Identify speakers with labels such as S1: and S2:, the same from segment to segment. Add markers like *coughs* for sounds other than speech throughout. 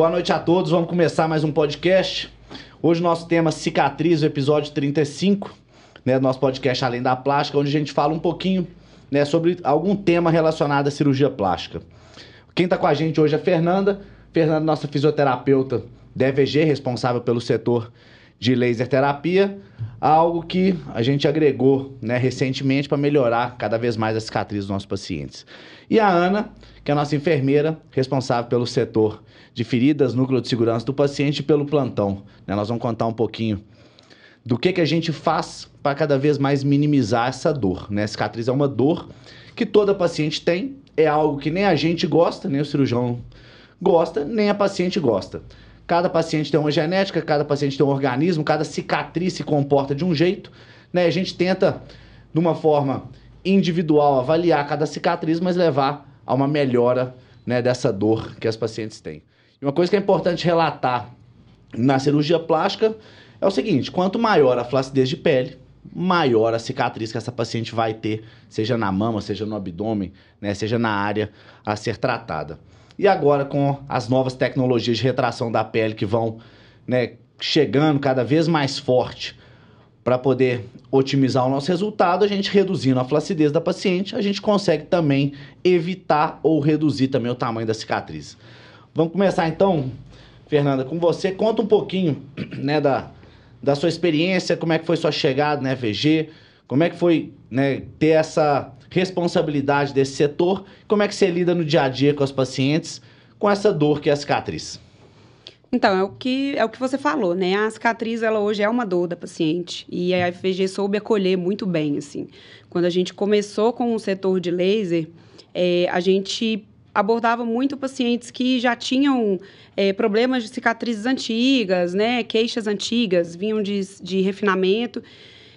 S1: Boa noite a todos, vamos começar mais um podcast. Hoje nosso tema cicatriz, o episódio 35, né, do nosso podcast Além da Plástica, onde a gente fala um pouquinho né, sobre algum tema relacionado à cirurgia plástica. Quem está com a gente hoje é a Fernanda. Fernanda, nossa fisioterapeuta da EVG, responsável pelo setor de laser terapia, algo que a gente agregou né, recentemente para melhorar cada vez mais a cicatriz dos nossos pacientes. E a Ana, que é a nossa enfermeira, responsável pelo setor de feridas, núcleo de segurança do paciente e pelo plantão. Né? Nós vamos contar um pouquinho do que, que a gente faz para cada vez mais minimizar essa dor. Né? A cicatriz é uma dor que toda paciente tem, é algo que nem a gente gosta, nem o cirurgião gosta, nem a paciente gosta. Cada paciente tem uma genética, cada paciente tem um organismo, cada cicatriz se comporta de um jeito. Né? A gente tenta, de uma forma individual, avaliar cada cicatriz, mas levar a uma melhora né, dessa dor que as pacientes têm. E uma coisa que é importante relatar na cirurgia plástica é o seguinte: quanto maior a flacidez de pele, maior a cicatriz que essa paciente vai ter, seja na mama, seja no abdômen, né, seja na área a ser tratada. E agora, com as novas tecnologias de retração da pele que vão né, chegando cada vez mais forte para poder otimizar o nosso resultado, a gente reduzindo a flacidez da paciente, a gente consegue também evitar ou reduzir também o tamanho da cicatriz. Vamos começar então, Fernanda, com você. Conta um pouquinho *clears throat* né, da, da sua experiência, como é que foi sua chegada na EVG, como é que foi né, ter essa responsabilidade desse setor, como é que você lida no dia a dia com os pacientes com essa dor que é a cicatriz.
S2: Então, é o que é o que você falou, né? A cicatriz, ela hoje é uma dor da paciente. E a FVG soube acolher muito bem, assim. Quando a gente começou com o setor de laser, é, a gente abordava muito pacientes que já tinham é, problemas de cicatrizes antigas, né? Queixas antigas, vinham de, de refinamento.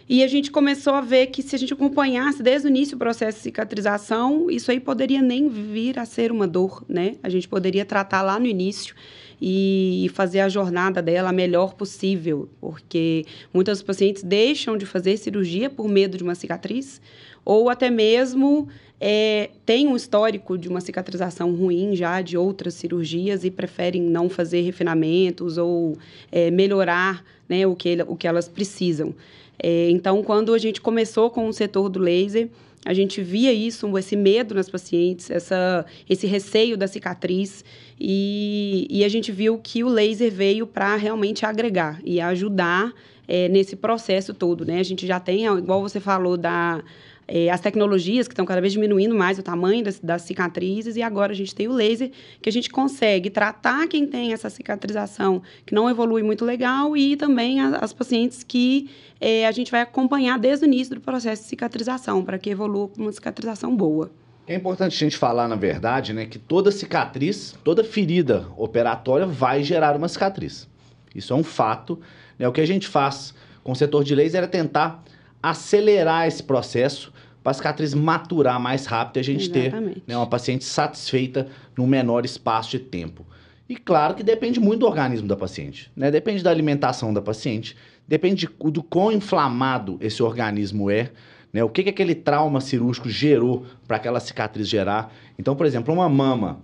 S2: E a gente começou a ver que se a gente acompanhasse desde o início o processo de cicatrização, isso aí poderia nem vir a ser uma dor, né? A gente poderia tratar lá no início e fazer a jornada dela a melhor possível, porque muitas pacientes deixam de fazer cirurgia por medo de uma cicatriz, ou até mesmo é, tem um histórico de uma cicatrização ruim já de outras cirurgias e preferem não fazer refinamentos ou é, melhorar né, o, que, o que elas precisam. É, então, quando a gente começou com o setor do laser, a gente via isso, esse medo nas pacientes, essa, esse receio da cicatriz, e, e a gente viu que o laser veio para realmente agregar e ajudar é, nesse processo todo, né? A gente já tem, igual você falou, da é, as tecnologias que estão cada vez diminuindo mais o tamanho das, das, cicatrizes, e agora a gente tem o laser, que a gente consegue tratar quem tem essa cicatrização que não evolui muito legal e também a, as pacientes que é, a gente vai acompanhar desde o início do processo de cicatrização, para que evolua uma cicatrização boa.
S1: É importante a gente falar, na verdade, né, que toda cicatriz, toda ferida operatória vai gerar uma cicatriz. Isso é um fato. Né? O que a gente faz com o setor de laser é tentar acelerar esse processo para a cicatriz maturar mais rápido e a gente Exatamente. ter né, uma paciente satisfeita no menor espaço de tempo. E claro que depende muito do organismo da paciente, né? Depende da alimentação da paciente, depende de, do quão inflamado esse organismo é, né? O que, que aquele trauma cirúrgico gerou para aquela cicatriz gerar. Então, por exemplo, uma mama,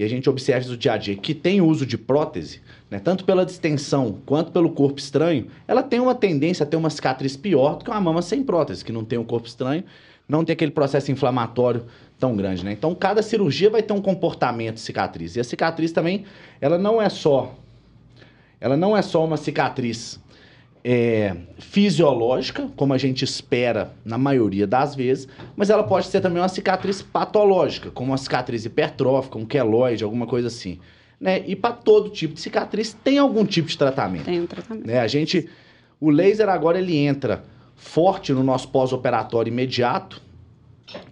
S1: e a gente observa isso no dia a dia, que tem uso de prótese, né, tanto pela distensão quanto pelo corpo estranho, ela tem uma tendência a ter uma cicatriz pior do que uma mama sem prótese, que não tem um corpo estranho, não tem aquele processo inflamatório tão grande, né? Então, cada cirurgia vai ter um comportamento de cicatriz. E a cicatriz também, ela não é só ela não é só uma cicatriz é, fisiológica, como a gente espera na maioria das vezes, mas ela pode ser também uma cicatriz patológica, como uma cicatriz hipertrófica, um queloide, alguma coisa assim né? E para todo tipo de cicatriz tem algum tipo de tratamento.
S2: Tem um tratamento.
S1: Né? A gente, o laser agora ele entra forte no nosso pós-operatório imediato,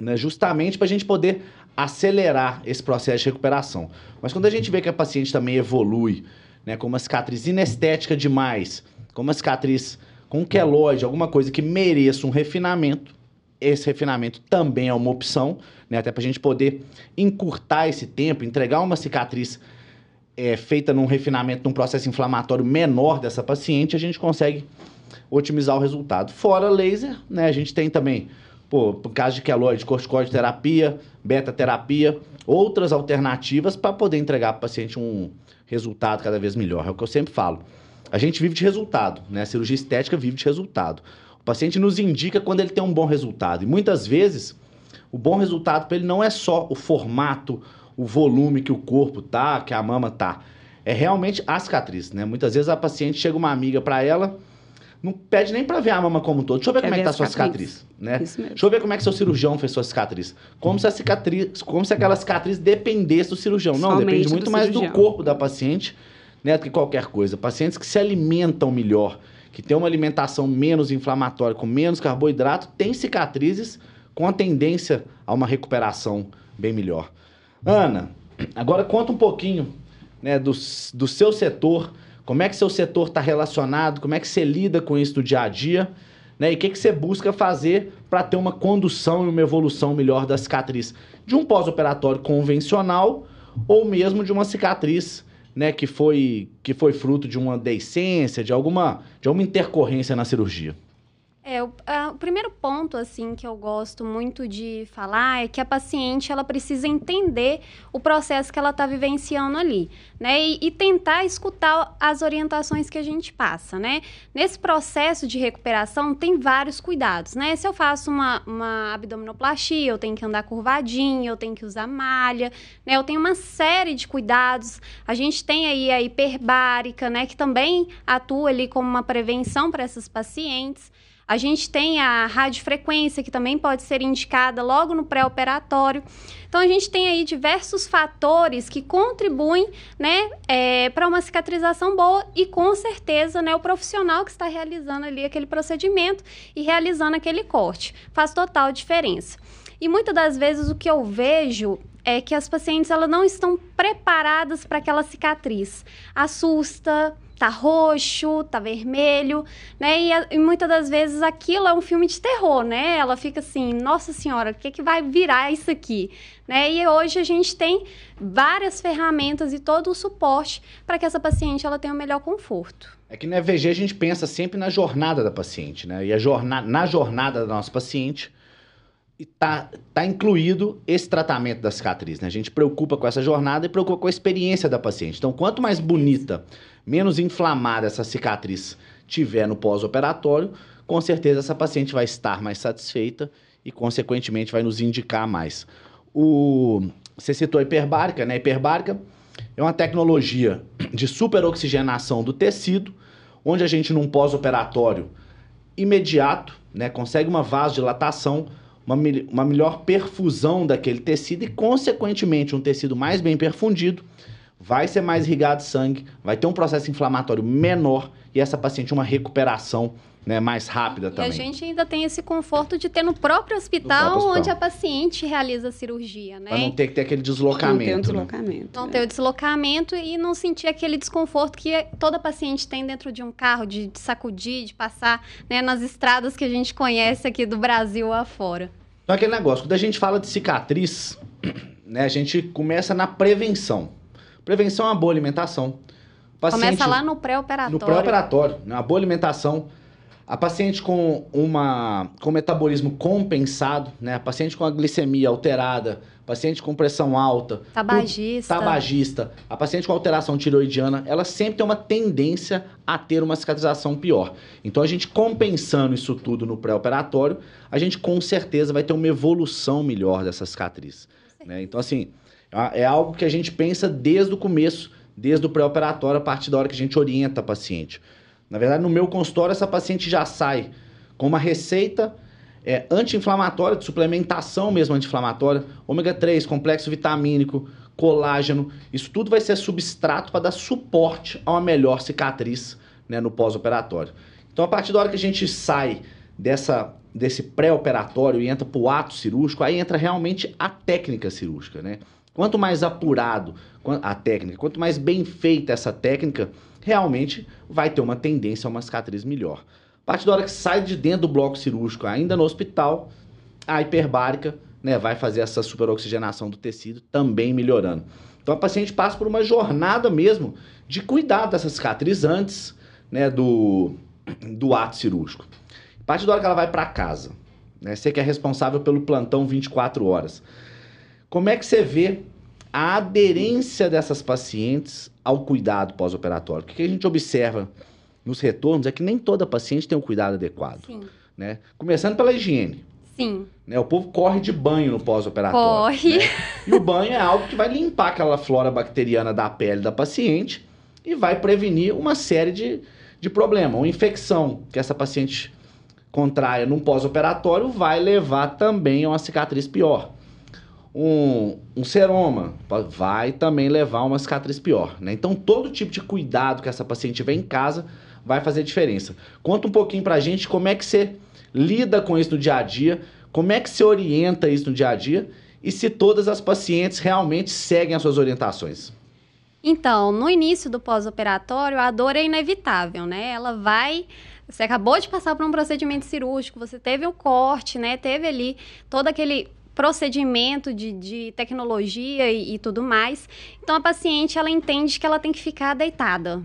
S1: né? Justamente para a gente poder acelerar esse processo de recuperação. Mas quando a gente vê que a paciente também evolui, né, com uma cicatriz inestética demais, com uma cicatriz com queloide, alguma coisa que mereça um refinamento, esse refinamento também é uma opção, né, até para a gente poder encurtar esse tempo, entregar uma cicatriz é, feita num refinamento, num processo inflamatório menor dessa paciente, a gente consegue otimizar o resultado. Fora laser, né, a gente tem também pô, por caso de queloide, corticoide terapia, beta terapia, outras alternativas para poder entregar para o paciente um resultado cada vez melhor. É o que eu sempre falo. A gente vive de resultado, né? A cirurgia estética vive de resultado. O paciente nos indica quando ele tem um bom resultado. E muitas vezes, o bom resultado para ele não é só o formato, o volume que o corpo tá, que a mama tá. É realmente a cicatriz, né? Muitas vezes a paciente chega uma amiga para ela, não pede nem para ver a mama como um todo. Deixa eu ver
S2: Quer
S1: como é que tá
S2: a
S1: sua
S2: cicatriz.
S1: né? Deixa eu ver como é que seu cirurgião fez sua cicatriz. Como se a cicatriz, como se aquela cicatriz dependesse do cirurgião. Não,
S2: Somente
S1: depende
S2: do
S1: muito mais do
S2: cirurgião.
S1: corpo da paciente, né, do que qualquer coisa. Pacientes que se alimentam melhor, que têm uma alimentação menos inflamatória, com menos carboidrato, têm cicatrizes com a tendência a uma recuperação bem melhor. Ana, agora conta um pouquinho né, do, do seu setor, como é que seu setor está relacionado, como é que você lida com isso no dia a dia, né, e o que, que você busca fazer para ter uma condução e uma evolução melhor da cicatriz de um pós-operatório convencional ou mesmo de uma cicatriz né, que, foi, que foi fruto de uma deiscência, de alguma, de alguma intercorrência na cirurgia.
S3: É, o, a- o primeiro ponto, assim, que eu gosto muito de falar é que a paciente, ela precisa entender o processo que ela está vivenciando ali, né? E, e tentar escutar as orientações que a gente passa, né? Nesse processo de recuperação, tem vários cuidados, né? Se eu faço uma, uma abdominoplastia, eu tenho que andar curvadinho, eu tenho que usar malha, né? Eu tenho uma série de cuidados. A gente tem aí a hiperbárica, né? Que também atua ali como uma prevenção para essas pacientes. A gente tem a radiofrequência, que também pode ser indicada logo no pré-operatório. Então, a gente tem aí diversos fatores que contribuem né, para uma cicatrização boa e, com certeza, né, o profissional que está realizando ali aquele procedimento e realizando aquele corte. Faz total diferença. E muitas das vezes o que eu vejo é que as pacientes elas não estão preparadas para aquela cicatriz. Assusta, tá roxo, tá vermelho, né? E, e muitas das vezes aquilo é um filme de terror, né? Ela fica assim, nossa senhora, o que, que vai virar isso aqui? Né? E hoje a gente tem várias ferramentas e todo o suporte para que essa paciente ela tenha o melhor conforto.
S1: É que no EVG a gente pensa sempre na jornada da paciente, né? E a na jornada da nossa paciente está tá incluído esse tratamento da cicatriz, né? A gente preocupa com essa jornada e preocupa com a experiência da paciente. Então, quanto mais bonita, menos inflamada essa cicatriz tiver no pós-operatório, com certeza essa paciente vai estar mais satisfeita e, consequentemente, vai nos indicar mais. O... Você citou a hiperbárica, né? A hiperbárica é uma tecnologia de superoxigenação do tecido, onde a gente, num pós-operatório imediato, né, consegue uma vasodilatação, uma, uma melhor perfusão daquele tecido e, consequentemente, um tecido mais bem perfundido, vai ser mais irrigado de sangue, vai ter um processo inflamatório menor e essa paciente uma recuperação né, mais rápida também.
S3: E a gente ainda tem esse conforto de ter no próprio hospital,
S1: No próprio
S3: onde
S1: hospital.
S3: a paciente realiza a cirurgia, né?
S1: Pra não ter que ter aquele
S2: Não tem um
S1: deslocamento. né?
S2: deslocamento.
S3: Não
S2: né?
S3: ter o deslocamento e não sentir aquele desconforto que toda paciente tem dentro de um carro, de, de sacudir, de passar né, nas estradas que a gente conhece aqui do Brasil afora.
S1: Então, aquele negócio, quando a gente fala de cicatriz, *clears throat* né, a gente começa na prevenção. Prevenção é uma boa alimentação. Paciente-
S3: Começa lá no pré-operatório.
S1: No pré-operatório, né? uma boa alimentação. A paciente com uma com metabolismo compensado, né? A paciente com a glicemia alterada, paciente com pressão alta,
S3: Tabagista.
S1: tabagista, a paciente com alteração tiroidiana, ela sempre tem uma tendência a ter uma cicatrização pior. Então a gente compensando isso tudo no pré-operatório, a gente com certeza vai ter uma evolução melhor dessa cicatriz. né? Então assim, é algo que a gente pensa desde o começo, desde o pré-operatório, a partir da hora que a gente orienta a paciente. Na verdade, no meu consultório, essa paciente já sai com uma receita é, anti-inflamatória, de suplementação mesmo anti-inflamatória, ômega 3, complexo vitamínico, colágeno. Isso tudo vai ser substrato para dar suporte a uma melhor cicatriz né, no pós-operatório. Então, a partir da hora que a gente sai dessa, desse pré-operatório e entra para o ato cirúrgico, aí entra realmente a técnica cirúrgica. Né? Quanto mais apurado a técnica, quanto mais bem feita essa técnica, realmente vai ter uma tendência a uma cicatriz melhor. A partir da hora que sai de dentro do bloco cirúrgico, ainda no hospital, a hiperbárica né, vai fazer essa superoxigenação do tecido, também melhorando. Então a paciente passa por uma jornada mesmo de cuidar dessa cicatriz antes né, do, do ato cirúrgico. A partir da hora que ela vai para casa, né? Você que é responsável pelo plantão 24 horas. Como é que você vê a aderência dessas pacientes ao cuidado pós-operatório? O que a gente observa nos retornos é que nem toda paciente tem um cuidado adequado.
S3: Sim.
S1: Né? Começando pela higiene.
S3: Sim.
S1: Né? O povo corre de banho no pós-operatório.
S3: Corre.
S1: né? E o banho é algo que vai limpar aquela flora bacteriana da pele da paciente e vai prevenir uma série de, de problemas. Uma infecção que essa paciente contraia num pós-operatório vai levar também a uma cicatriz pior. Um, um seroma vai também levar uma cicatriz pior. Né? Então, todo tipo de cuidado que essa paciente tiver em casa vai fazer diferença. Conta um pouquinho pra gente como é que você lida com isso no dia a dia, como é que você orienta isso no dia a dia e se todas as pacientes realmente seguem as suas orientações.
S3: Então, no início do pós-operatório, a dor é inevitável, né? Ela vai. Você acabou de passar por um procedimento cirúrgico, você teve o corte, né? Teve ali todo aquele procedimento de, de tecnologia e, e tudo mais. Então, a paciente, ela entende que ela tem que ficar deitada.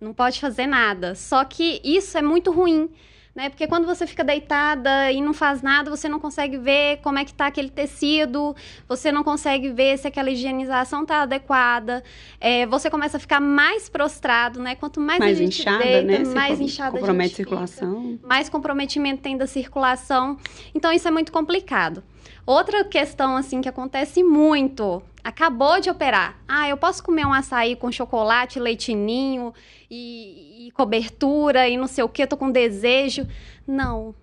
S3: Não pode fazer nada. Só que isso é muito ruim. Né? Porque quando você fica deitada e não faz nada, você não consegue ver como é que tá aquele tecido, você não consegue ver se aquela higienização tá adequada, é, você começa a ficar mais prostrado, né? Quanto mais,
S2: mais
S3: a gente
S2: inchada,
S3: deita,
S2: né? Se
S3: mais inchada a
S2: compromete
S3: gente
S2: circulação.
S3: fica, mais comprometimento tem da circulação. Então isso é muito complicado. Outra questão assim que acontece muito, acabou de operar. Ah, eu posso comer um açaí com chocolate, leitinho e, e cobertura e não sei o que, tô com desejo. Não.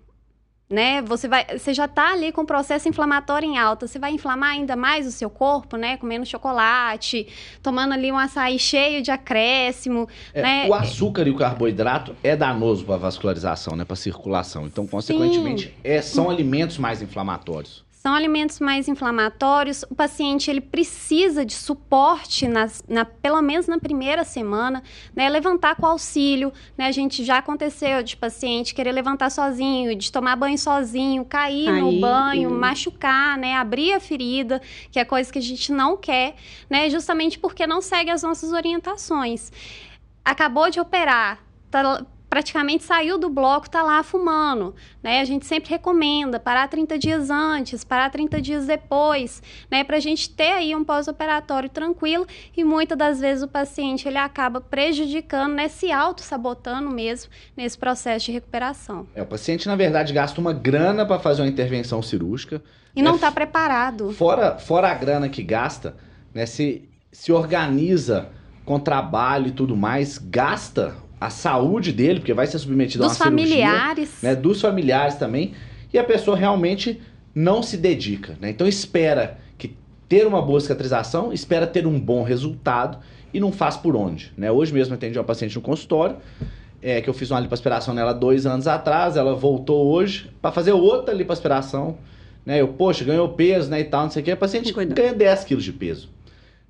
S3: Né? Você vai, você já tá ali com o processo inflamatório em alta. Você vai inflamar ainda mais o seu corpo, né? Comendo chocolate, tomando ali um açaí cheio de acréscimo,
S1: É,
S3: né?
S1: O açúcar e o carboidrato é danoso para a vascularização, né, para a circulação. Então, consequentemente, é, são alimentos mais inflamatórios.
S3: São alimentos mais inflamatórios. O paciente ele precisa de suporte nas, na, pelo menos na primeira semana, né? Levantar com auxílio, né? A gente já aconteceu de paciente querer levantar sozinho, de tomar banho sozinho, cair no
S2: Cair,
S3: banho,
S2: hum.
S3: machucar, né? Abrir a ferida, que é coisa que a gente não quer, né? Justamente porque não segue as nossas orientações. Acabou de operar, tá praticamente saiu do bloco, tá lá fumando, né? A gente sempre recomenda parar 30 dias antes, parar 30 dias depois, né? Pra gente ter aí um pós-operatório tranquilo e muitas das vezes o paciente ele acaba prejudicando, né? Se auto-sabotando mesmo nesse processo de recuperação.
S1: É, o paciente, na verdade, gasta uma grana para fazer uma intervenção cirúrgica.
S3: E não
S1: É,
S3: tá preparado.
S1: Fora, fora a grana que gasta, né, se, se organiza com trabalho e tudo mais, gasta a saúde dele, porque vai ser submetido
S3: Dos
S1: a uma cirurgia.
S3: familiares.
S1: né, dos familiares também, e a pessoa realmente não se dedica. Né? Então espera que ter uma boa cicatrização, espera ter um bom resultado e não faz por onde. Né? Hoje mesmo eu atendi uma paciente no consultório, é, que eu fiz uma lipoaspiração nela dois anos atrás, ela voltou hoje para fazer outra lipoaspiração. Né? Eu, poxa, ganhou peso né, e tal, não sei o que, a paciente ganha 10 quilos de peso.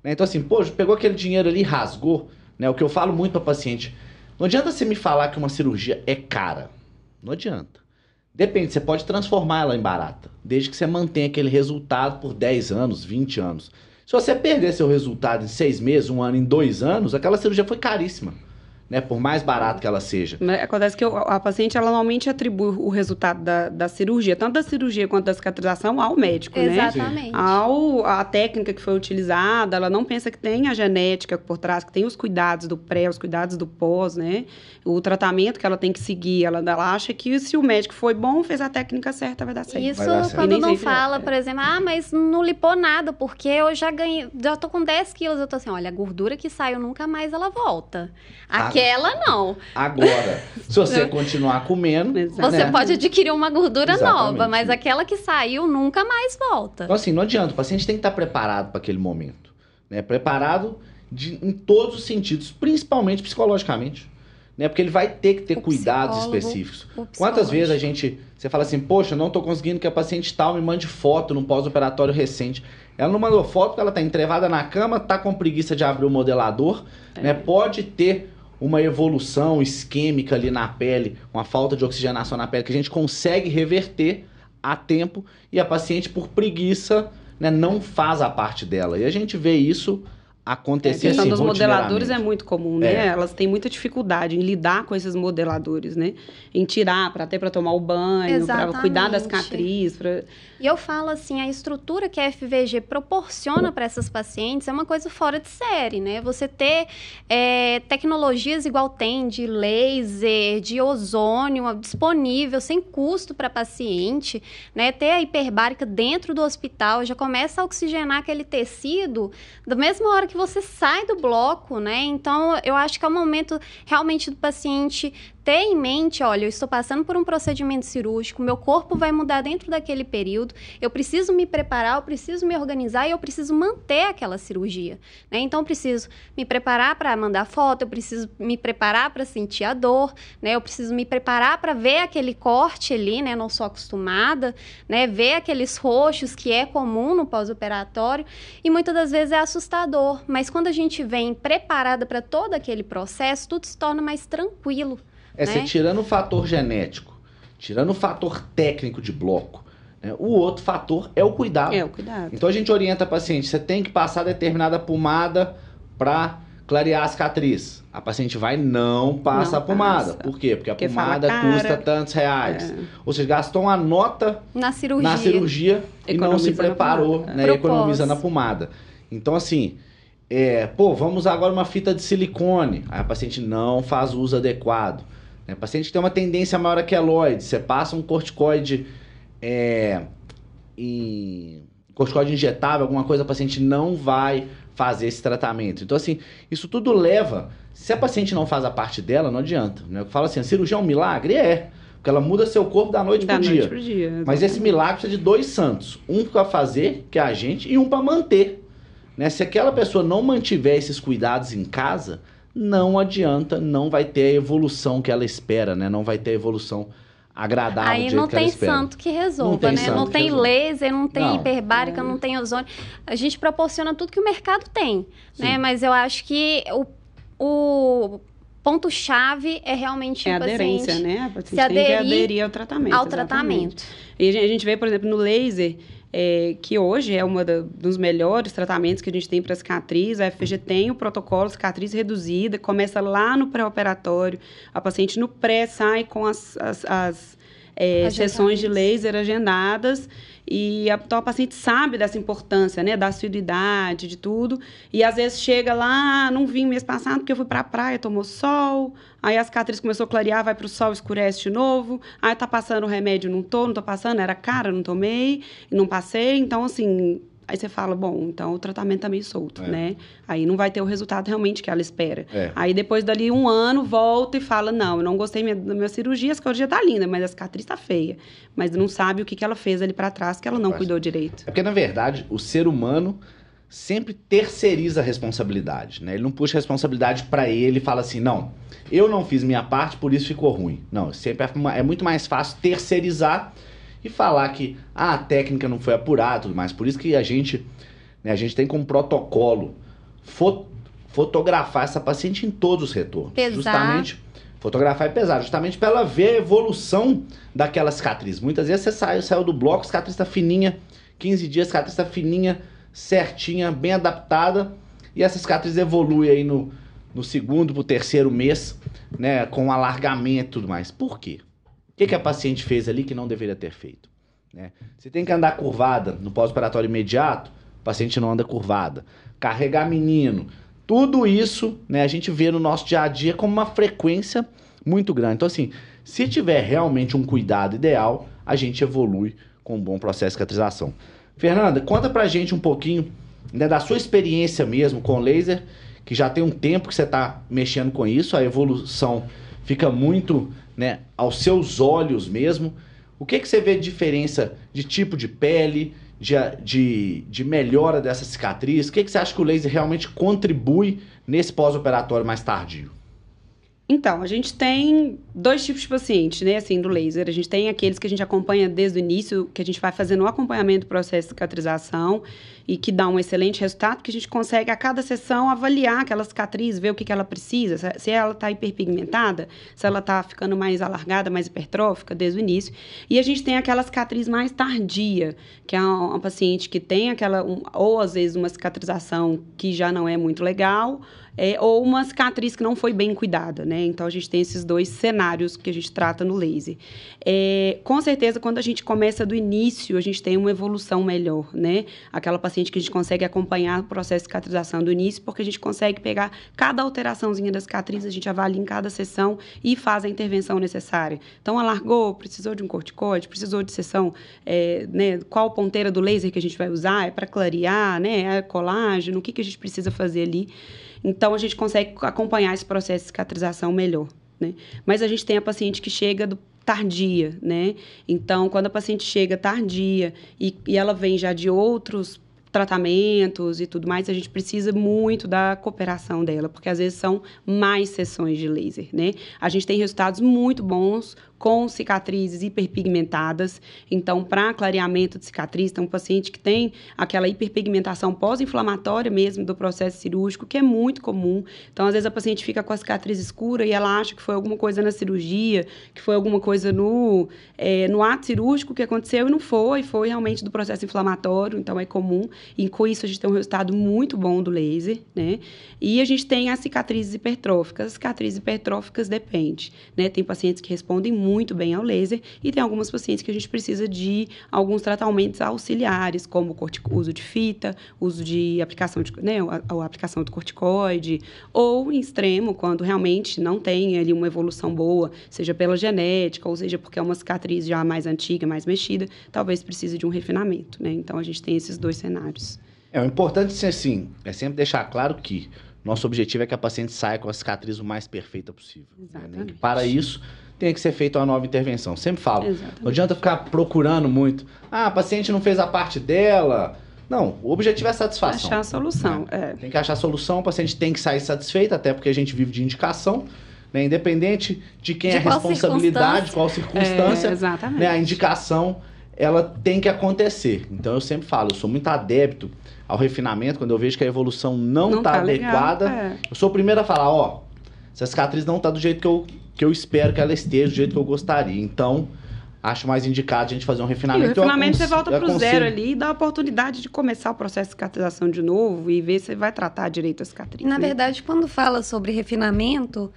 S1: Né? Então assim, poxa, pegou aquele dinheiro ali e rasgou. Né? O que eu falo muito para paciente, não adianta você me falar que uma cirurgia é cara. Não adianta. Depende, você pode transformar ela em barata, desde que você mantenha aquele resultado por 10 anos, 20 anos. Se você perder seu resultado em 6 meses, um ano, em 2 anos, aquela cirurgia foi caríssima. Né? Por mais barato que ela seja.
S2: Acontece que a paciente, ela normalmente atribui o resultado da, da cirurgia, tanto da cirurgia quanto da cicatrização, ao médico, né?
S3: Exatamente.
S2: Ao, a técnica que foi utilizada, ela não pensa que tem a genética por trás, que tem os cuidados do pré, os cuidados do pós, né? O tratamento que ela tem que seguir, ela, ela acha que se o médico foi bom, fez a técnica certa, vai dar certo.
S3: Isso
S1: dar certo.
S3: Quando não fala,
S2: é.
S3: por exemplo, ah, mas não lipou nada, porque eu já ganhei, já tô com 10 quilos. Eu tô assim, olha, a gordura que saiu nunca mais ela volta.
S1: Ah.
S3: Aquela não.
S1: Agora, se você continuar comendo,
S2: Exato.
S3: Você
S1: né?
S3: pode adquirir uma gordura
S1: Exatamente.
S3: nova, mas aquela que saiu nunca mais volta.
S1: Então, assim, não adianta. O paciente tem que estar preparado para aquele momento. Né? Preparado de- em todos os sentidos, principalmente psicologicamente. Né? Porque ele vai ter que ter
S3: O
S1: cuidados específicos. Quantas vezes a gente. Você fala assim, poxa, não tô conseguindo que a paciente tal me mande foto num pós-operatório recente. Ela não mandou foto porque ela tá entrevada na cama, tá com preguiça de abrir o modelador,
S2: É.
S1: né? Pode ter uma evolução isquêmica ali na pele, uma falta de oxigenação na pele que a gente consegue reverter a tempo e a paciente por preguiça, né, não faz a parte dela. E a gente vê isso acontecer
S2: A questão
S1: assim,
S2: dos modeladores é muito comum, né?
S1: É.
S2: Elas têm muita dificuldade em lidar com esses modeladores, né? Em tirar, para até para tomar o banho, para cuidar da
S3: Exatamente.
S2: cicatriz, pra...
S3: E eu falo assim, a estrutura que a FVG proporciona para essas pacientes é uma coisa fora de série, né? Você ter é, tecnologias igual tem de laser, de ozônio disponível, sem custo para paciente, né? Ter a hiperbárica dentro do hospital já começa a oxigenar aquele tecido da mesma hora que você sai do bloco, né? Então, eu acho que é o momento realmente do paciente ter em mente, olha, eu estou passando por um procedimento cirúrgico, meu corpo vai mudar dentro daquele período, eu preciso me preparar, eu preciso me organizar e eu preciso manter aquela cirurgia, né? Então, eu preciso me preparar para mandar foto, eu preciso me preparar para sentir a dor, né? Eu preciso me preparar para ver aquele corte ali, né? Não sou acostumada, né? Ver aqueles roxos que é comum no pós-operatório e muitas das vezes é assustador, mas quando a gente vem preparada para todo aquele processo, tudo se torna mais tranquilo.
S1: É, você
S3: né?
S1: tirando o fator genético, tirando o fator técnico de bloco, né, o outro fator é o cuidado.
S2: É, o cuidado.
S1: Então a gente orienta a paciente, você tem que passar determinada pomada para clarear a cicatriz. A paciente vai não passa
S2: Não
S1: a pomada.
S2: passa.
S1: Por quê? Porque a
S2: Porque
S1: pomada
S2: cara.
S1: custa tantos reais.
S2: É.
S1: Ou seja, gastou uma nota
S3: Na cirurgia.
S1: na cirurgia e não se preparou, né? Economizando a
S3: pós.
S1: pomada. Então, assim, é, pô, vamos usar agora uma fita de silicone. Aí a paciente não faz o uso adequado. A paciente que tem uma tendência maior a queloide, você passa um corticoide é, em corticoide injetável, alguma coisa, a paciente não vai fazer esse tratamento. Então, assim, isso tudo leva. Se a paciente não faz a parte dela, não adianta. Né? Eu falo assim, a cirurgia é um milagre? É. Porque ela muda seu corpo da noite
S2: da
S1: pro
S2: noite
S1: dia.
S2: pro dia.
S1: Mas esse milagre precisa de dois santos. Um para fazer, que é a gente, e um para manter. Né? Se aquela pessoa não mantiver esses cuidados em casa, não adianta, não vai ter a evolução que ela espera, né? Não vai ter a evolução agradável do
S3: Aí
S1: jeito
S3: não
S1: que ela
S3: tem
S1: espera.
S3: santo que resolva,
S1: Não tem
S3: né? não tem laser, não tem hiperbárica, não tem ozônio. A gente proporciona tudo que o mercado tem, né? Mas eu acho que o, o ponto-chave é realmente
S2: É
S3: o
S2: aderência,
S3: paciente
S2: né? A paciente
S3: se
S2: tem que
S3: aderir
S2: aderir ao tratamento.
S3: ao
S2: exatamente.
S3: tratamento.
S2: E a a gente vê, por exemplo, no laser, é, que hoje é um dos melhores tratamentos que a gente tem para cicatriz. A FG tem o protocolo cicatriz reduzida, começa lá no pré-operatório. A paciente no pré sai com as, as, as, é, sessões de laser agendadas. E a, então a paciente sabe dessa importância, né? Da assiduidade, de tudo. E às vezes chega lá, "Ah, não vim mês passado porque eu fui pra praia, tomou sol. Aí a cicatriz começou a clarear, vai pro sol, escurece de novo. Aí tá passando o remédio, não tô, não tô passando, era cara, não tomei, não passei. Então, assim, aí você fala, bom, então o tratamento tá meio solto,
S1: É.
S2: né? Aí não vai ter o resultado realmente que ela espera.
S1: É.
S2: Aí depois dali um ano, volta e fala, não, eu não gostei minha- da minha cirurgia, a cirurgia tá linda, mas a cicatriz tá feia. Mas não sabe o que, que ela fez ali pra trás, que ela não cuidou direito.
S1: É porque, na verdade, o ser humano sempre terceiriza a responsabilidade, né? Ele não puxa a responsabilidade pra ele e fala assim, não, eu não fiz minha parte, por isso ficou ruim. Não, sempre é, é muito mais fácil terceirizar e falar que ah, a técnica não foi apurada, e tudo mais. Por isso que a gente, né, a gente tem como protocolo fo- fotografar essa paciente em todos os retornos.
S3: Pesar.
S1: Justamente fotografar é pesado, justamente para ela ver a evolução daquela cicatriz. Muitas vezes você saiu, saiu do bloco, cicatriz tá fininha, 15 dias, cicatriz tá fininha, certinha, bem adaptada, e essa cicatriz evolui aí no, no segundo pro terceiro mês, né, com alargamento e tudo mais. Por quê? Que, que a paciente fez ali que não deveria ter feito? Né? Você tem que andar curvada no pós-operatório imediato, o paciente não anda curvada. Carregar menino, tudo isso né, a gente vê no nosso dia a dia como uma frequência muito grande. Então, assim, se tiver realmente um cuidado ideal, a gente evolui com um bom processo de cicatrização. Fernanda, conta pra gente um pouquinho né, da sua experiência mesmo com laser, que já tem um tempo que você está mexendo com isso, a evolução fica muito né, aos seus olhos mesmo. O que, que você vê de diferença de tipo de pele, de, de, de melhora dessa cicatriz? O que, que você acha que o laser realmente contribui nesse pós-operatório mais tardio?
S2: Então, a gente tem dois tipos de pacientes, né, assim, do laser. A gente tem aqueles que a gente acompanha desde o início, que a gente vai fazendo o acompanhamento do processo de cicatrização. E que dá um excelente resultado, que a gente consegue a cada sessão avaliar aquela cicatriz, ver o que, que ela precisa, se ela está hiperpigmentada, se ela está ficando mais alargada, mais hipertrófica desde o início. E a gente tem aquela cicatriz mais tardia, que é uma, uma paciente que tem aquela, um, ou às vezes uma cicatrização que já não é muito legal, é, ou uma cicatriz que não foi bem cuidada, né? Então a gente tem esses dois cenários que a gente trata no laser. É, com certeza, quando a gente começa do início, a gente tem uma evolução melhor, né? Aquela paciente que a gente consegue acompanhar o processo de cicatrização do início, porque a gente consegue pegar cada alteraçãozinha da cicatriz, a gente avalia em cada sessão e faz a intervenção necessária. Então, alargou, precisou de um corticoide, precisou de sessão, é, né? Qual ponteira do laser que a gente vai usar? É para clarear, né? É colágeno, o que, que a gente precisa fazer ali? Então, a gente consegue acompanhar esse processo de cicatrização melhor. Né? Mas a gente tem a paciente que chega do tardia, né? Então, quando a paciente chega tardia e, e ela vem já de outros tratamentos e tudo mais, a gente precisa muito da cooperação dela, porque às vezes são mais sessões de laser, né? A gente tem resultados muito bons com cicatrizes hiperpigmentadas. Então, para clareamento de cicatriz, tem um paciente que tem aquela hiperpigmentação pós-inflamatória mesmo do processo cirúrgico, que é muito comum. Então, às vezes a paciente fica com a cicatriz escura e ela acha que foi alguma coisa na cirurgia, que foi alguma coisa no, é, no ato cirúrgico que aconteceu e não foi, foi realmente do processo inflamatório, então é comum. E com isso a gente tem um resultado muito bom do laser, né? E a gente tem as cicatrizes hipertróficas. As cicatrizes hipertróficas depende, né? Tem pacientes que respondem muito muito bem ao laser e tem algumas pacientes que a gente precisa de alguns tratamentos auxiliares, como o uso de fita, uso de aplicação de, né, a, a aplicação do corticoide, ou em extremo, quando realmente não tem ali uma evolução boa, seja pela genética, ou seja porque é uma cicatriz já mais antiga, mais mexida, talvez precise de um refinamento, né? Então a gente tem esses dois cenários.
S1: É, o importante assim, é sempre deixar claro que nosso objetivo é que a paciente saia com a cicatriz o mais perfeita possível. Né?
S2: Exatamente.
S1: Né? Para isso, tem que ser feita uma nova intervenção. Sempre falo.
S2: Exatamente.
S1: Não adianta ficar procurando muito. Ah, a paciente não fez a parte dela. Não, o objetivo é a satisfação.
S2: Achar a solução.
S1: Né? É. Tem que achar a solução, o paciente tem que sair satisfeito, até porque a gente vive de indicação. Né? Independente de quem
S3: de
S1: é a responsabilidade, qual circunstância,
S2: é, exatamente.
S1: Né? a indicação ela tem que acontecer. Então eu sempre falo, eu sou muito adepto ao refinamento, quando eu vejo que a evolução não está tá adequada,
S2: é.
S1: eu sou o primeiro a falar, ó, essa cicatriz não está do jeito que eu, que eu espero que ela esteja, do jeito que eu gostaria. Então, acho mais indicado a gente fazer um refinamento.
S2: E o refinamento você volta para o zero ali e dá a oportunidade de começar o processo de cicatrização de novo e ver se vai tratar direito a cicatriz.
S3: Na
S2: né?
S3: verdade, quando fala sobre refinamento,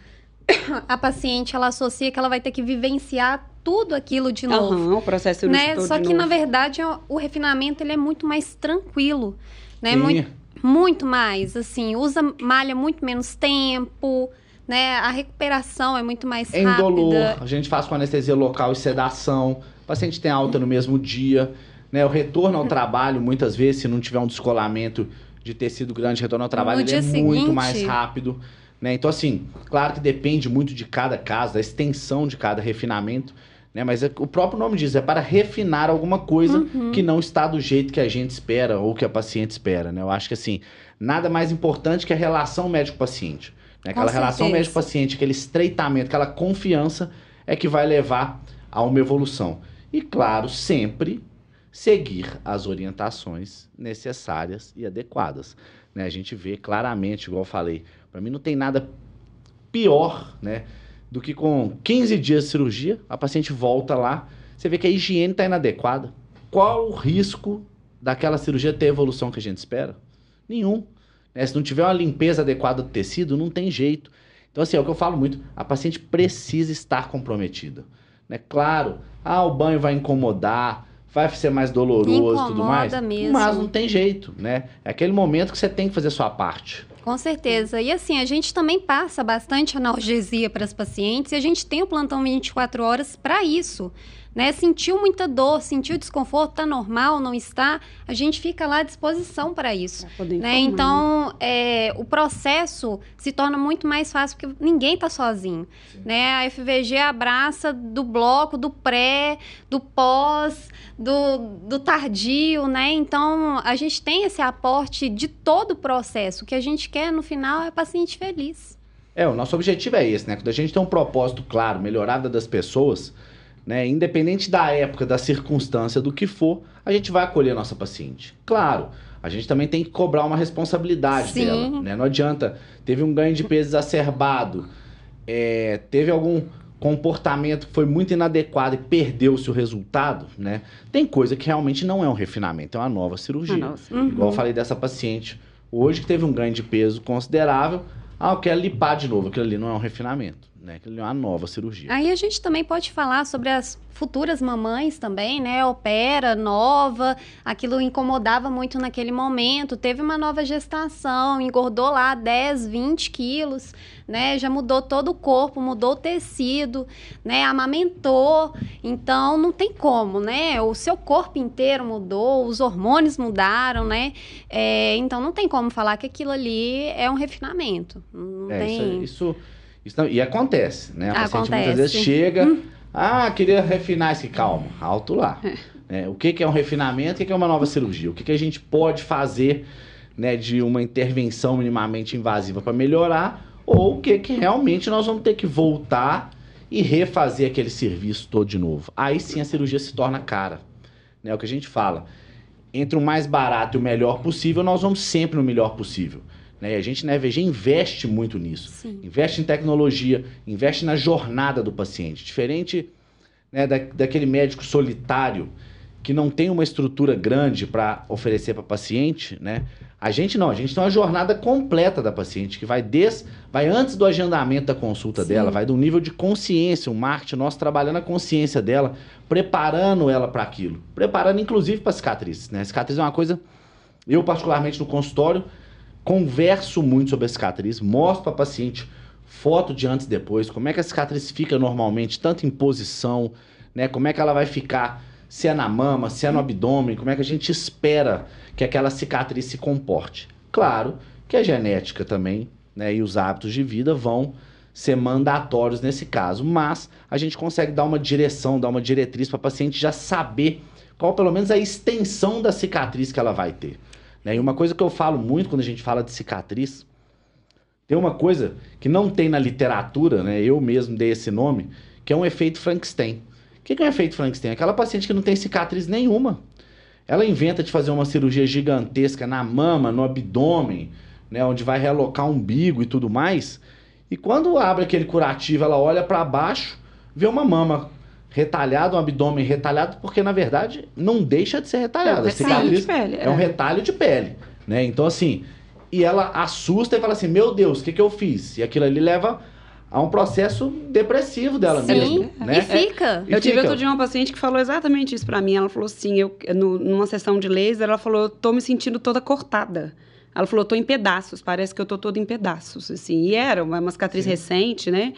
S3: *coughs* a paciente ela associa que ela vai ter que vivenciar tudo aquilo de novo.
S2: Uhum, o processo
S3: né?
S2: todo
S3: Só
S2: de
S3: que,
S2: novo.
S3: na verdade, o refinamento ele é muito mais tranquilo. Né?
S1: Sim.
S3: Muito, muito mais. Assim, usa malha muito menos tempo. Né? A recuperação é muito mais
S1: É
S3: rápida.
S1: indolor, a gente faz com anestesia local e sedação. O paciente tem alta no mesmo dia. Né? O retorno ao *laughs* trabalho, muitas vezes, se não tiver um descolamento de tecido grande, retorno ao trabalho, é
S3: dia
S1: muito
S3: seguinte-
S1: mais rápido. Né? Então, assim, claro que depende muito de cada caso, da extensão de cada refinamento. Né? Mas é- o próprio nome diz, é para refinar alguma coisa
S3: Uhum.
S1: que não está do jeito que a gente espera ou que a paciente espera. Né? Eu acho que, assim, nada mais importante que a relação médico-paciente.
S3: Com
S1: Aquela relação
S3: certeza.
S1: médico-paciente, aquele estreitamento, aquela confiança é que vai levar a uma evolução. E, claro, sempre seguir as orientações necessárias e adequadas. Né? A gente vê claramente, igual eu falei, para mim não tem nada pior né, do que com 15 dias de cirurgia, a paciente volta lá, você vê que a higiene está inadequada. Qual o risco daquela cirurgia ter a evolução que a gente espera? Nenhum. Né? Se não tiver uma limpeza adequada do tecido, não tem jeito. Então, assim, é o que eu falo muito, a paciente precisa estar comprometida. Né? Claro, ah, o banho vai incomodar, vai ser mais doloroso e tudo mais.
S3: Mesmo.
S1: Mas não tem jeito, né? É aquele momento que você tem que fazer a sua parte.
S3: Com certeza. E assim, a gente também passa bastante analgesia para as pacientes e a gente tem o plantão 24 horas para isso. Né? Sentiu muita dor, sentiu desconforto, tá normal, não está, a gente fica lá à disposição para isso. Né? Então, é, o processo se torna muito mais fácil porque ninguém está sozinho. Né? A FVG abraça do bloco, do pré, do pós, do, do tardio, né? Então, a gente tem esse aporte de todo o processo. O que a gente quer no final é paciente feliz.
S1: É, o nosso objetivo é esse, né? Quando a gente tem um propósito claro, melhorada das pessoas, né? Independente da época, da circunstância, do que for, a gente vai acolher a nossa paciente. Claro, a gente também tem que cobrar uma responsabilidade
S3: Sim.
S1: dela, né? Não adianta, teve um ganho de peso exacerbado, é, teve algum comportamento que foi muito inadequado e perdeu-se o resultado, né? Tem coisa que realmente não é um refinamento, é uma nova cirurgia.
S2: Ah.
S3: Uhum.
S1: Igual eu falei dessa paciente hoje que teve um ganho de peso considerável. Ah, eu quero lipar de novo. Aquilo ali não é um refinamento, né? Aquilo é uma nova cirurgia.
S3: Aí a gente também pode falar sobre as futuras mamães também, né? Opera, nova, aquilo incomodava muito naquele momento, teve uma nova gestação, engordou lá 10, 20 quilos, né? Já mudou todo o corpo, mudou o tecido, né? Amamentou, então não tem como, né? O seu corpo inteiro mudou, os hormônios mudaram, né? É, então não tem como falar que aquilo ali é um refinamento. Não
S1: É,
S3: tem.
S1: isso, isso não- e acontece, né? A paciente muitas
S3: Acontece.
S1: vezes chega, ah, queria refinar esse calma, alto lá. É, o que, que é um refinamento, o que, que é uma nova cirurgia? O que, que a gente pode fazer né, de uma intervenção minimamente invasiva para melhorar, ou o que, que realmente nós vamos ter que voltar e refazer aquele serviço todo de novo. Aí sim a cirurgia se torna cara. Né? É o que a gente fala. Entre o mais barato e o melhor possível, nós vamos sempre no melhor possível. Né? E a gente na EVG investe muito nisso.
S3: Sim.
S1: Investe em tecnologia, investe na jornada do paciente. Diferente né, da, daquele médico solitário que não tem uma estrutura grande para oferecer para paciente, né? A gente não, a gente tem uma jornada completa da paciente que vai des, vai antes do agendamento da consulta
S3: Sim.
S1: dela, vai do nível de consciência, o marketing nosso trabalhando a consciência dela, preparando ela para aquilo, preparando inclusive para cicatriz, né? Cicatriz é uma coisa eu particularmente no consultório converso muito sobre a cicatriz, mostro para a paciente foto de antes e depois, como é que a cicatriz fica normalmente, tanto em posição, né? Como é que ela vai ficar, se é na mama, se é no abdômen, como é que a gente espera que aquela cicatriz se comporte. Claro que a genética também, né, e os hábitos de vida vão ser mandatórios nesse caso, mas a gente consegue dar uma direção, dar uma diretriz para a paciente já saber qual pelo menos a extensão da cicatriz que ela vai ter. Né? E uma coisa que eu falo muito quando a gente fala de cicatriz, tem uma coisa que não tem na literatura, né? Eu mesmo dei esse nome, que é um efeito Frankenstein. O que é um efeito Frankenstein? Aquela paciente que não tem cicatriz nenhuma. Ela inventa de fazer uma cirurgia gigantesca na mama, no abdômen, né? Onde vai realocar o umbigo e tudo mais. E quando abre aquele curativo, ela olha para baixo, vê uma mama retalhada, um abdômen retalhado, porque na verdade não deixa de ser retalhada.
S2: É um
S1: A
S2: retalho de
S1: cicatriz
S2: pele,
S1: é um
S2: é.
S1: retalho de pele, né? Então assim, e ela assusta e fala assim: "Meu Deus, o que que eu fiz?" E aquilo ali leva a um processo depressivo dela
S3: Sim,
S1: mesmo, né?
S3: e fica.
S1: E
S2: Eu tive
S1: fica.
S2: outro dia uma paciente que falou exatamente isso pra mim. Ela falou assim, eu, no- numa sessão de laser, ela falou, eu tô me sentindo toda cortada. Ela falou, eu tô em pedaços, parece que eu tô toda em pedaços, assim. E era uma, uma cicatriz
S1: Sim.
S2: recente, né?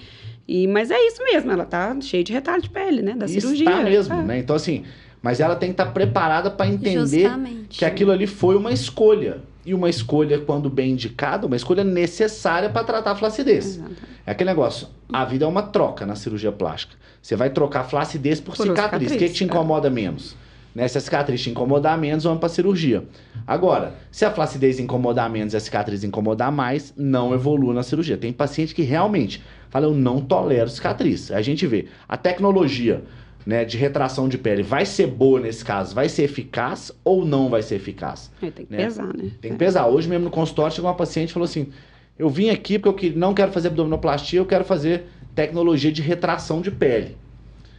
S2: E, mas é isso mesmo, ela tá cheia de retalho de pele, né? Da cirurgia.
S1: Está mesmo,
S2: É.
S1: né? Então assim, mas ela tem que estar preparada para entender
S3: Justamente.
S1: que aquilo ali foi uma escolha. E uma escolha, quando bem indicada, uma escolha necessária para tratar a flacidez.
S2: Exatamente.
S1: É aquele negócio, a vida é uma troca na cirurgia plástica. Você vai trocar flacidez por,
S2: Por
S1: cicatriz. O que, que te
S2: é.
S1: incomoda menos? Né? Se a cicatriz te incomodar menos, vamos para cirurgia. Agora, se a flacidez incomodar menos e a cicatriz incomodar mais, não evolua na cirurgia. Tem paciente que realmente fala, eu não tolero cicatriz. A gente vê, a tecnologia né, de retração de pele vai ser boa nesse caso, vai ser eficaz ou não vai ser eficaz?
S2: É, tem que
S1: né?
S2: pesar, né?
S1: Tem que pesar. Hoje mesmo no consultório chegou uma paciente e falou assim: Eu vim aqui porque eu não quero fazer abdominoplastia, eu quero fazer tecnologia de retração de pele.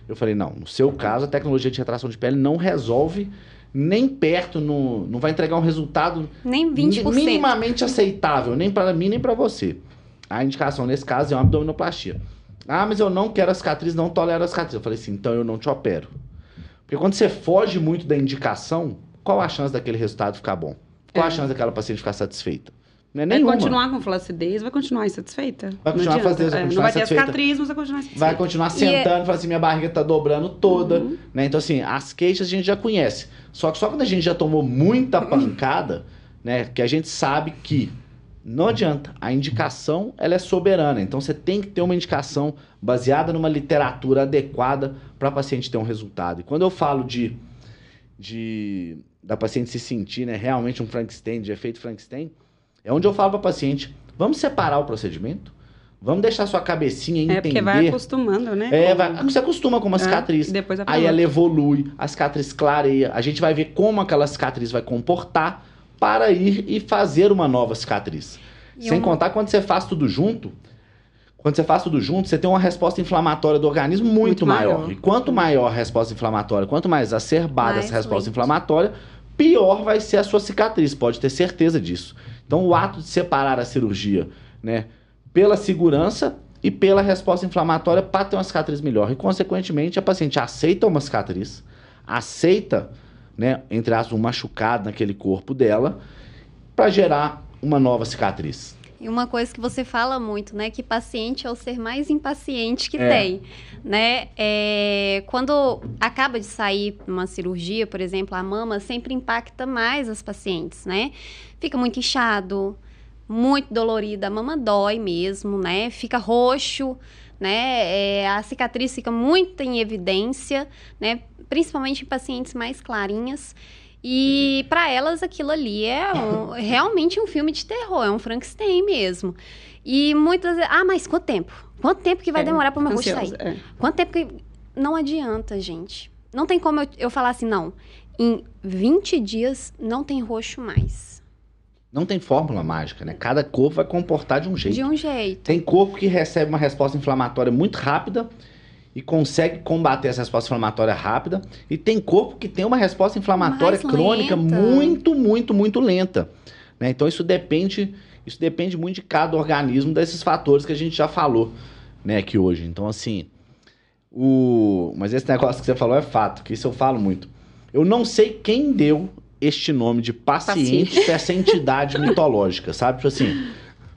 S1: Eu falei: Não, no seu caso, a tecnologia de retração de pele não resolve nem perto, no, não vai entregar um resultado
S3: Nem 20%.
S1: minimamente aceitável, nem para mim nem para você. A indicação nesse caso é uma abdominoplastia. Ah, mas eu não quero a cicatriz, não tolero a cicatriz. Eu falei assim: Então eu não te opero. Porque quando você foge muito da indicação, qual a chance daquele resultado ficar bom? Qual a
S2: É.
S1: chance daquela paciente ficar satisfeita? Não é
S2: Vai
S1: nenhuma.
S2: continuar com flacidez, vai continuar insatisfeita.
S1: Vai continuar fazendo, vai
S2: É,
S1: continuar
S2: Não vai ter cicatriz, mas vai continuar insatisfeita.
S1: Vai continuar
S3: E
S1: sentando e falar assim, minha barriga tá dobrando toda,
S2: Uhum.
S1: né? Então assim, as queixas a gente já conhece. Só que só quando a gente já tomou muita pancada, né, que a gente sabe que não adianta, a indicação ela é soberana. Então você tem que ter uma indicação baseada numa literatura adequada para a paciente ter um resultado. E quando eu falo de de da paciente se sentir, né, realmente um Frankenstein, de efeito Frankenstein, é onde eu falo para paciente, vamos separar o procedimento? Vamos deixar sua cabecinha entender.
S2: É porque vai acostumando, né?
S1: É, vai, você acostuma com uma
S2: É,
S1: cicatriz.
S2: depois
S1: Aí ela evolui, a cicatriz clareia. A gente vai ver como aquela cicatriz vai comportar para ir e fazer uma nova cicatriz.
S3: E
S1: Sem
S3: um-
S1: contar quando você faz tudo junto. Quando você faz tudo junto, você tem uma resposta inflamatória do organismo muito,
S2: Muito
S1: maior.
S2: maior.
S1: E quanto maior a resposta inflamatória, quanto mais acerbada
S3: Mais
S1: essa resposta inflamatória, pior vai ser a sua cicatriz. Pode ter certeza disso. Então, o ato de separar a cirurgia, né, pela segurança e pela resposta inflamatória para ter uma cicatriz melhor. E, consequentemente, a paciente aceita uma cicatriz, aceita, né, entre aspas, um machucado naquele corpo dela, para gerar uma nova cicatriz.
S3: E uma coisa que você fala muito, né? Que paciente é o ser mais impaciente que
S1: É.
S3: tem, né? É, quando acaba de sair uma cirurgia, por exemplo, a mama sempre impacta mais as pacientes, né? Fica muito inchado, muito dolorida, a mama dói mesmo, né? Fica roxo, né? É, a cicatriz fica muito em evidência, né? Principalmente em pacientes mais clarinhas. E para elas aquilo ali é um- *laughs* realmente um filme de terror, é um Frankenstein mesmo. E muitas vezes, ah, mas quanto tempo? Quanto tempo que vai
S2: É,
S3: demorar para o meu rosto sair?
S2: é.
S3: Quanto tempo que. Não adianta, gente. Não tem como eu, eu falar assim, não. Em 20 dias não tem roxo mais.
S1: Não tem fórmula mágica, né? Cada corpo vai comportar de um jeito.
S3: De um jeito.
S1: Tem corpo que recebe uma resposta inflamatória muito rápida e consegue combater essa resposta inflamatória rápida. E tem corpo que tem uma resposta inflamatória
S3: Mais
S1: crônica
S3: lenta.
S1: muito, muito, muito lenta. né? Então isso depende, isso depende muito de cada organismo, desses fatores que a gente já falou né, aqui hoje. Então, assim. O... Mas esse negócio que você falou é fato, que isso eu falo muito. Eu não sei quem deu este nome de paciente pra essa entidade *laughs* mitológica, sabe? Tipo assim.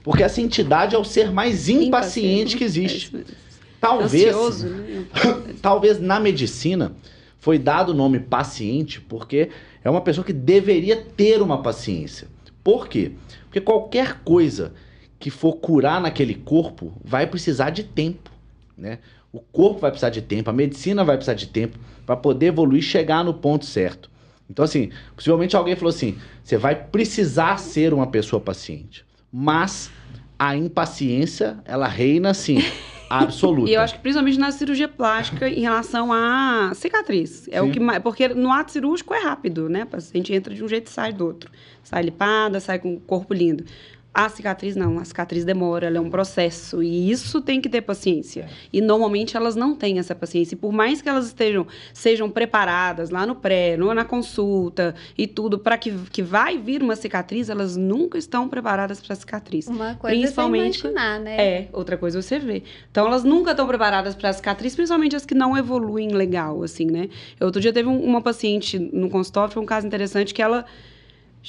S1: Porque essa entidade é o ser mais impaciente que
S2: É
S1: existe.
S2: mesmo.
S1: Talvez,
S2: Ansioso, né? *laughs*
S1: talvez na medicina foi dado o nome paciente porque é uma pessoa que deveria ter uma paciência. Por quê? Porque qualquer coisa que for curar naquele corpo vai precisar de tempo, né? O corpo vai precisar de tempo, a medicina vai precisar de tempo para poder evoluir e chegar no ponto certo. Então, assim, possivelmente alguém falou assim: você vai precisar ser uma pessoa paciente. Mas a impaciência, ela reina, assim, *laughs* absoluta.
S2: E eu acho que principalmente na cirurgia plástica em relação à cicatriz. É
S1: Sim.
S2: o que mais, porque no ato cirúrgico é rápido, né? O paciente entra de um jeito e sai do outro. Sai lipada, sai com o corpo lindo. A cicatriz não, a cicatriz demora, ela é um processo e isso tem que ter paciência. E normalmente elas não têm essa paciência. E por mais que elas estejam sejam preparadas lá no pré, no- na consulta e tudo para que que vai vir uma cicatriz, elas nunca estão preparadas para cicatriz.
S3: Uma coisa
S2: Principalmente-
S3: é você imaginar, né?
S2: É, outra coisa é você vê. Então elas nunca estão preparadas para cicatriz, principalmente as que não evoluem legal, assim, né? Eu, outro dia teve um- uma paciente no consultório, foi um caso interessante que ela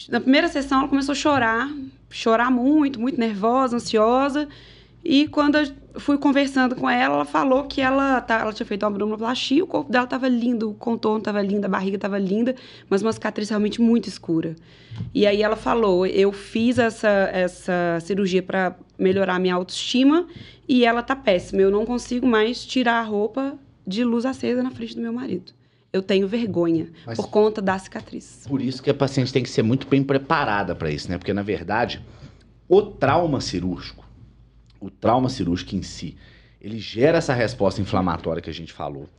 S2: na primeira sessão ela começou a chorar, chorar muito, muito nervosa, ansiosa. E quando eu fui conversando com ela, ela falou que ela, tá- ela tinha feito uma abdominoplastia, o corpo dela estava lindo, o contorno estava lindo, a barriga estava linda, mas uma cicatriz realmente muito escura. E aí ela falou: eu fiz essa, essa cirurgia para melhorar minha autoestima e ela tá péssima. Eu não consigo mais tirar a roupa de luz acesa na frente do meu marido. Eu tenho vergonha
S1: Mas-
S2: por conta da cicatriz.
S1: Por isso que a paciente tem que ser muito bem preparada para isso, né? Porque, na verdade, o trauma cirúrgico, o trauma cirúrgico em si, ele gera essa resposta inflamatória que a gente falou.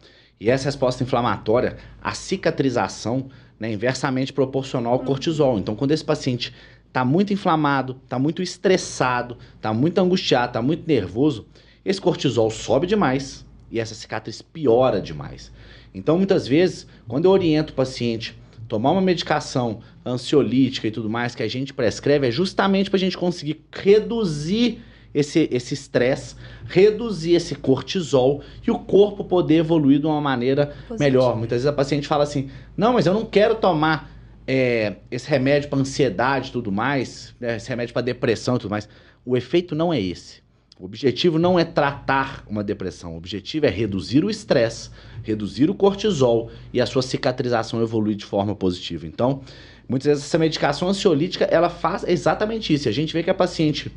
S1: E essa resposta inflamatória, a cicatrização, né, é inversamente proporcional ao cortisol. Então, quando esse paciente está muito inflamado, está muito estressado, está muito angustiado, está muito nervoso, esse cortisol sobe demais e essa cicatriz piora demais. Então, muitas vezes, quando eu oriento o paciente tomar uma medicação ansiolítica e tudo mais que a gente prescreve, é justamente para a gente conseguir reduzir esse esse estresse, reduzir esse cortisol e o corpo poder evoluir de uma maneira
S3: Positivo.
S1: melhor. Muitas vezes a paciente fala assim: não, mas eu não quero tomar é, esse remédio para ansiedade e tudo mais, né, esse remédio para depressão e tudo mais. O efeito não é esse. O objetivo não é tratar uma depressão, o objetivo é reduzir o estresse, reduzir o cortisol e a sua cicatrização evoluir de forma positiva. Então, muitas vezes essa medicação ansiolítica, ela faz exatamente isso. A gente vê que a paciente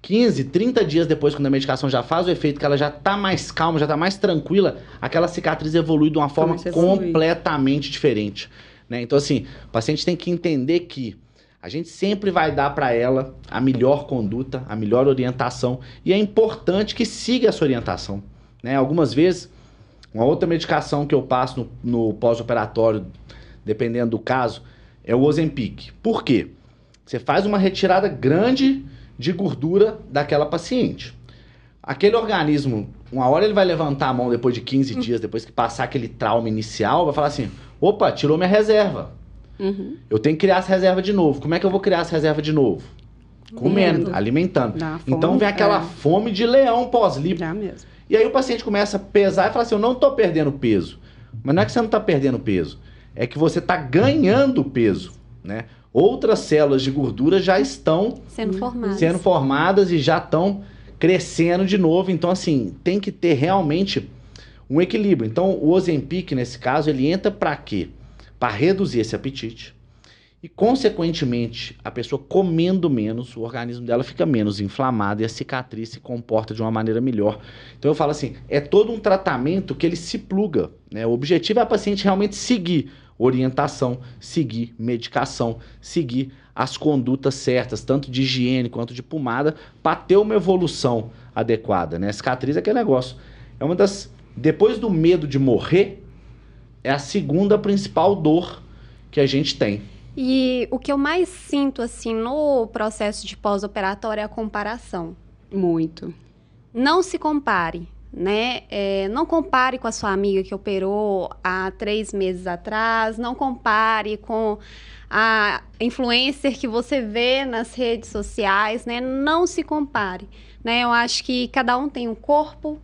S1: 15, 30 dias depois, quando a medicação já faz o efeito, que ela já tá mais calma, já tá mais tranquila, aquela cicatriz evolui de uma forma completamente diferente. Né? Então, assim, o paciente tem que entender que A gente sempre vai dar para ela a melhor conduta, a melhor orientação e é importante que siga essa orientação. Né? Algumas vezes, uma outra medicação que eu passo no, no pós-operatório, dependendo do caso, é o Ozempic. Por quê? Você faz uma retirada grande de gordura daquela paciente. Aquele organismo, uma hora ele vai levantar a mão depois de 15
S2: Uhum.
S1: dias, depois que passar aquele trauma inicial, vai falar assim: opa, tirou minha reserva.
S2: Uhum.
S1: Eu tenho que criar essa reserva de novo. Como é que eu vou criar essa reserva de novo? Comendo,
S2: Comendo.
S1: alimentando.
S2: Fome,
S1: então vem aquela
S2: é.
S1: fome de leão pós-lipo. E aí o paciente começa a pesar e fala assim: eu não tô perdendo peso. Mas não é que você não tá perdendo peso, é que você tá ganhando peso, né? Outras células de gordura já estão
S3: Sendo formadas.
S1: sendo formadas e já estão crescendo de novo. Então, assim, tem que ter realmente um equilíbrio. Então, o Ozempic, nesse caso, ele entra para quê? Para reduzir esse apetite. E, consequentemente, a pessoa comendo menos, o organismo dela fica menos inflamado e a cicatriz se comporta de uma maneira melhor. Então, eu falo assim: é todo um tratamento que ele se pluga. Né? O objetivo é a paciente realmente seguir orientação, seguir medicação, seguir as condutas certas, tanto de higiene quanto de pomada, para ter uma evolução adequada, né? Cicatriz é aquele negócio. É uma das. Depois do medo de morrer, é a segunda principal dor que a gente tem.
S3: E o que eu mais sinto, assim, no processo de pós-operatório é a comparação.
S2: Muito.
S3: Não se compare, né? É, não compare com a sua amiga que operou há três meses atrás, não compare com a influencer que você vê nas redes sociais, né? Não se compare, né? Eu acho que cada um tem um corpo,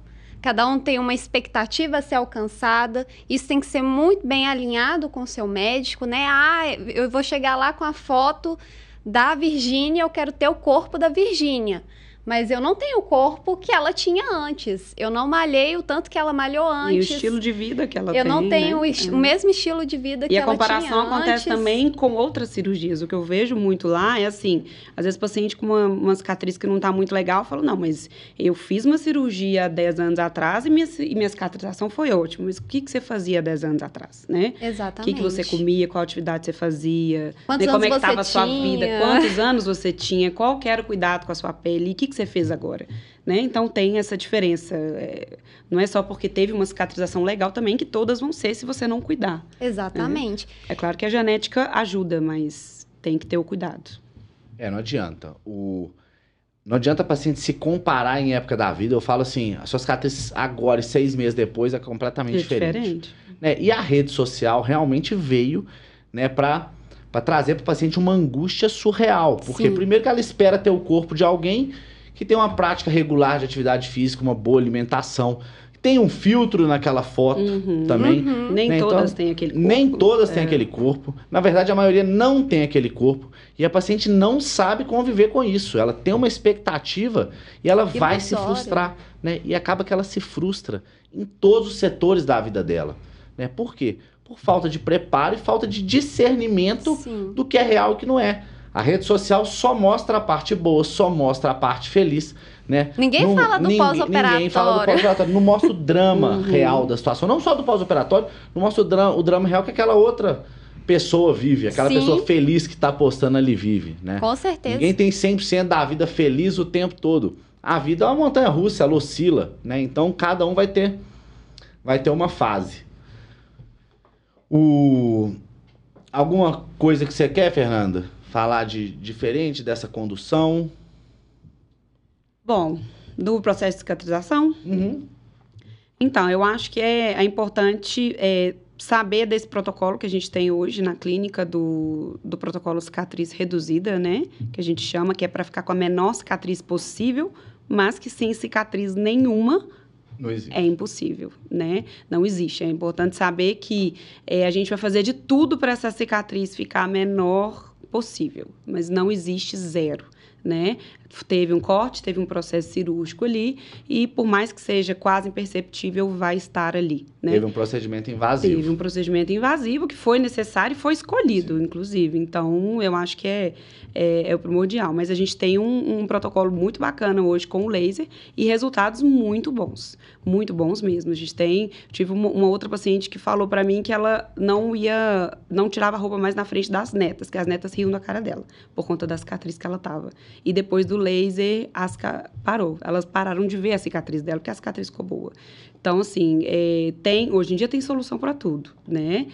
S3: cada um tem uma expectativa a ser alcançada. Isso tem que ser muito bem alinhado com o seu médico, né? Ah, eu vou chegar lá com a foto da Virgínia, eu quero ter o corpo da Virgínia. Mas eu não tenho o corpo que ela tinha antes. Eu não malhei o tanto que ela malhou antes.
S2: E o estilo de vida que ela
S3: eu
S2: tem.
S3: não tenho
S2: né?
S3: o,
S2: É.
S3: o mesmo estilo de vida que
S2: E a
S3: ela
S2: comparação
S3: tinha
S2: acontece
S3: antes.
S2: também com outras cirurgias. O que eu vejo muito lá é assim: às vezes o paciente com uma, uma cicatriz que não está muito legal fala, não, mas eu fiz uma cirurgia há 10 anos atrás e minha, e minha cicatrização foi ótima. Mas o que, que você fazia há 10 anos atrás, né? O
S3: Exatamente.
S2: que, que você comia, qual atividade você fazia,
S3: Quantos
S2: ver como é que estava a sua
S3: tinha?
S2: vida, quantos anos você tinha, qual era o cuidado com a sua pele e o que, que você fez agora. Né? Então tem essa diferença. É, não é só porque teve uma cicatrização legal também que todas vão ser se você não cuidar.
S3: Exatamente.
S2: É claro que a genética ajuda, mas tem que ter o cuidado.
S1: É, não adianta. O... Não adianta a paciente se comparar em época da vida. Eu falo assim, a sua cicatriz agora e seis meses depois é completamente
S2: É
S1: diferente.
S2: diferente.
S1: né? E a rede social realmente veio né, para trazer para o paciente uma angústia surreal. Porque
S3: Sim.
S1: primeiro que ela espera ter o corpo de alguém que tem uma prática regular de atividade física, uma boa alimentação, tem um filtro naquela foto
S2: Uhum.
S1: também.
S3: Uhum.
S2: Nem
S1: Né,
S2: todas
S1: então,
S2: têm aquele corpo.
S1: Nem todas têm
S2: É.
S1: aquele corpo. Na verdade, a maioria não tem aquele corpo. E a paciente não sabe conviver com isso. Ela tem uma expectativa e ela vai se frustrar. Né? E acaba que ela se frustra em todos os setores da vida dela. Né? Por quê? Por falta de preparo e falta de discernimento
S3: Sim.
S1: do que é real e o que não é. A rede social só mostra a parte boa, só mostra a parte feliz, né?
S3: Ninguém
S1: Não-
S3: fala do pós-operatório.
S1: Ninguém fala do pós-operatório. Não mostra o drama
S2: Uhum.
S1: real da situação. Não só do pós-operatório, não mostra o drama, o drama real que aquela outra pessoa vive. Aquela
S3: Sim.
S1: pessoa feliz que tá postando ali vive, né?
S3: Com certeza.
S1: Ninguém tem 100% da vida feliz o tempo todo. A vida é uma montanha russa, ela oscila, né? Então cada um vai ter vai ter uma fase. O alguma coisa que você quer, Fernanda? Falar de diferente dessa condução?
S2: Bom, do processo de cicatrização,
S1: Uhum.
S2: Então, eu acho que é, é importante é, saber desse protocolo que a gente tem hoje na clínica do, do protocolo cicatriz reduzida, né? Que a gente chama, que é para ficar com a menor cicatriz possível, mas que sem cicatriz nenhuma
S1: Não existe.
S2: é impossível, né? Não existe. É importante saber que é, a gente vai fazer de tudo para essa cicatriz ficar menor possível, mas não existe zero. né? Teve um corte, teve um processo cirúrgico ali e por mais que seja quase imperceptível, vai estar ali, né?
S1: Teve um procedimento invasivo.
S2: Teve um procedimento invasivo que foi necessário e foi escolhido, Sim. inclusive. Então, eu acho que é, é, é o primordial. Mas a gente tem um, um, protocolo muito bacana hoje com o laser e resultados muito bons. Muito bons mesmo. A gente tem... Tive uma, uma outra paciente que falou para mim que ela não ia... Não tirava a roupa mais na frente das netas, que as netas riam da cara dela, por conta da cicatriz que ela tava. E depois do laser, as, parou. Elas pararam de ver a cicatriz dela, porque a cicatriz ficou boa. Então, assim, é, tem, hoje em dia tem solução para tudo, né?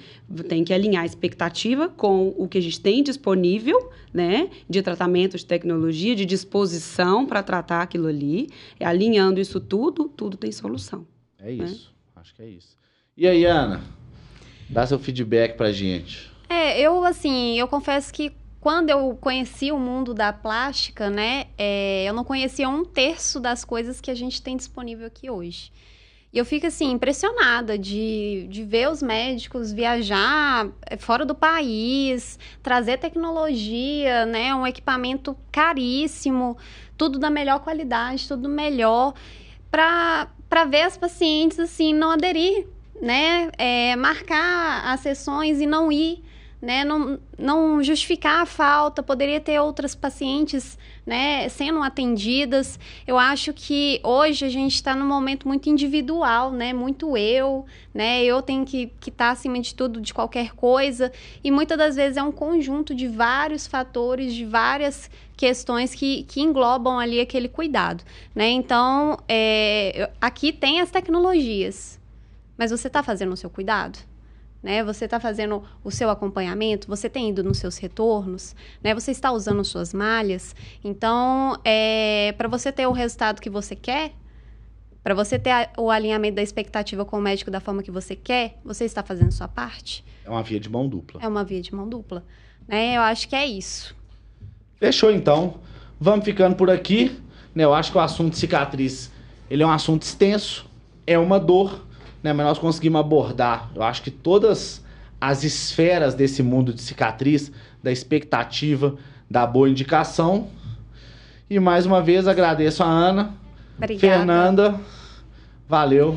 S2: Tem que alinhar a expectativa com o que a gente tem disponível, né? De tratamento, de tecnologia, de disposição para tratar aquilo ali. E alinhando isso tudo, tudo tem solução.
S1: É né? isso, né? acho que é isso. E aí, Ana? Dá seu feedback pra gente.
S3: É, eu, assim, eu confesso que quando eu conheci o mundo da plástica, né, é, eu não conhecia um terço das coisas que a gente tem disponível aqui hoje. E eu fico, assim, impressionada de, de ver os médicos viajar é, fora do país, trazer tecnologia, né, um equipamento caríssimo, tudo da melhor qualidade, tudo melhor, para ver as pacientes, assim, não aderir, né, é, marcar as sessões e não ir né, não, não justificar a falta, poderia ter outras pacientes né, sendo atendidas. Eu acho que hoje a gente está num momento muito individual, né, muito eu, né, eu tenho que estar tá acima de tudo, de qualquer coisa, e muitas das vezes é um conjunto de vários fatores, de várias questões que, que englobam ali aquele cuidado, né? Então, é, aqui tem as tecnologias, mas você está fazendo o seu cuidado? Né? Você está fazendo o seu acompanhamento, você tem ido nos seus retornos, né? Você está usando suas malhas. Então, é, para você ter o resultado que você quer, para você ter a, o alinhamento da expectativa com o médico da forma que você quer, você está fazendo sua parte.
S1: É uma via de mão dupla.
S3: É uma via de mão dupla, né? Eu acho que é isso.
S1: Fechou então. Vamos ficando por aqui. Né? Eu acho que o assunto cicatriz ele é um assunto extenso, é uma dor né? Mas nós conseguimos abordar, eu acho que todas as esferas desse mundo de cicatriz, da expectativa, da boa indicação. E mais uma vez agradeço a Ana, Obrigada. Fernanda, valeu.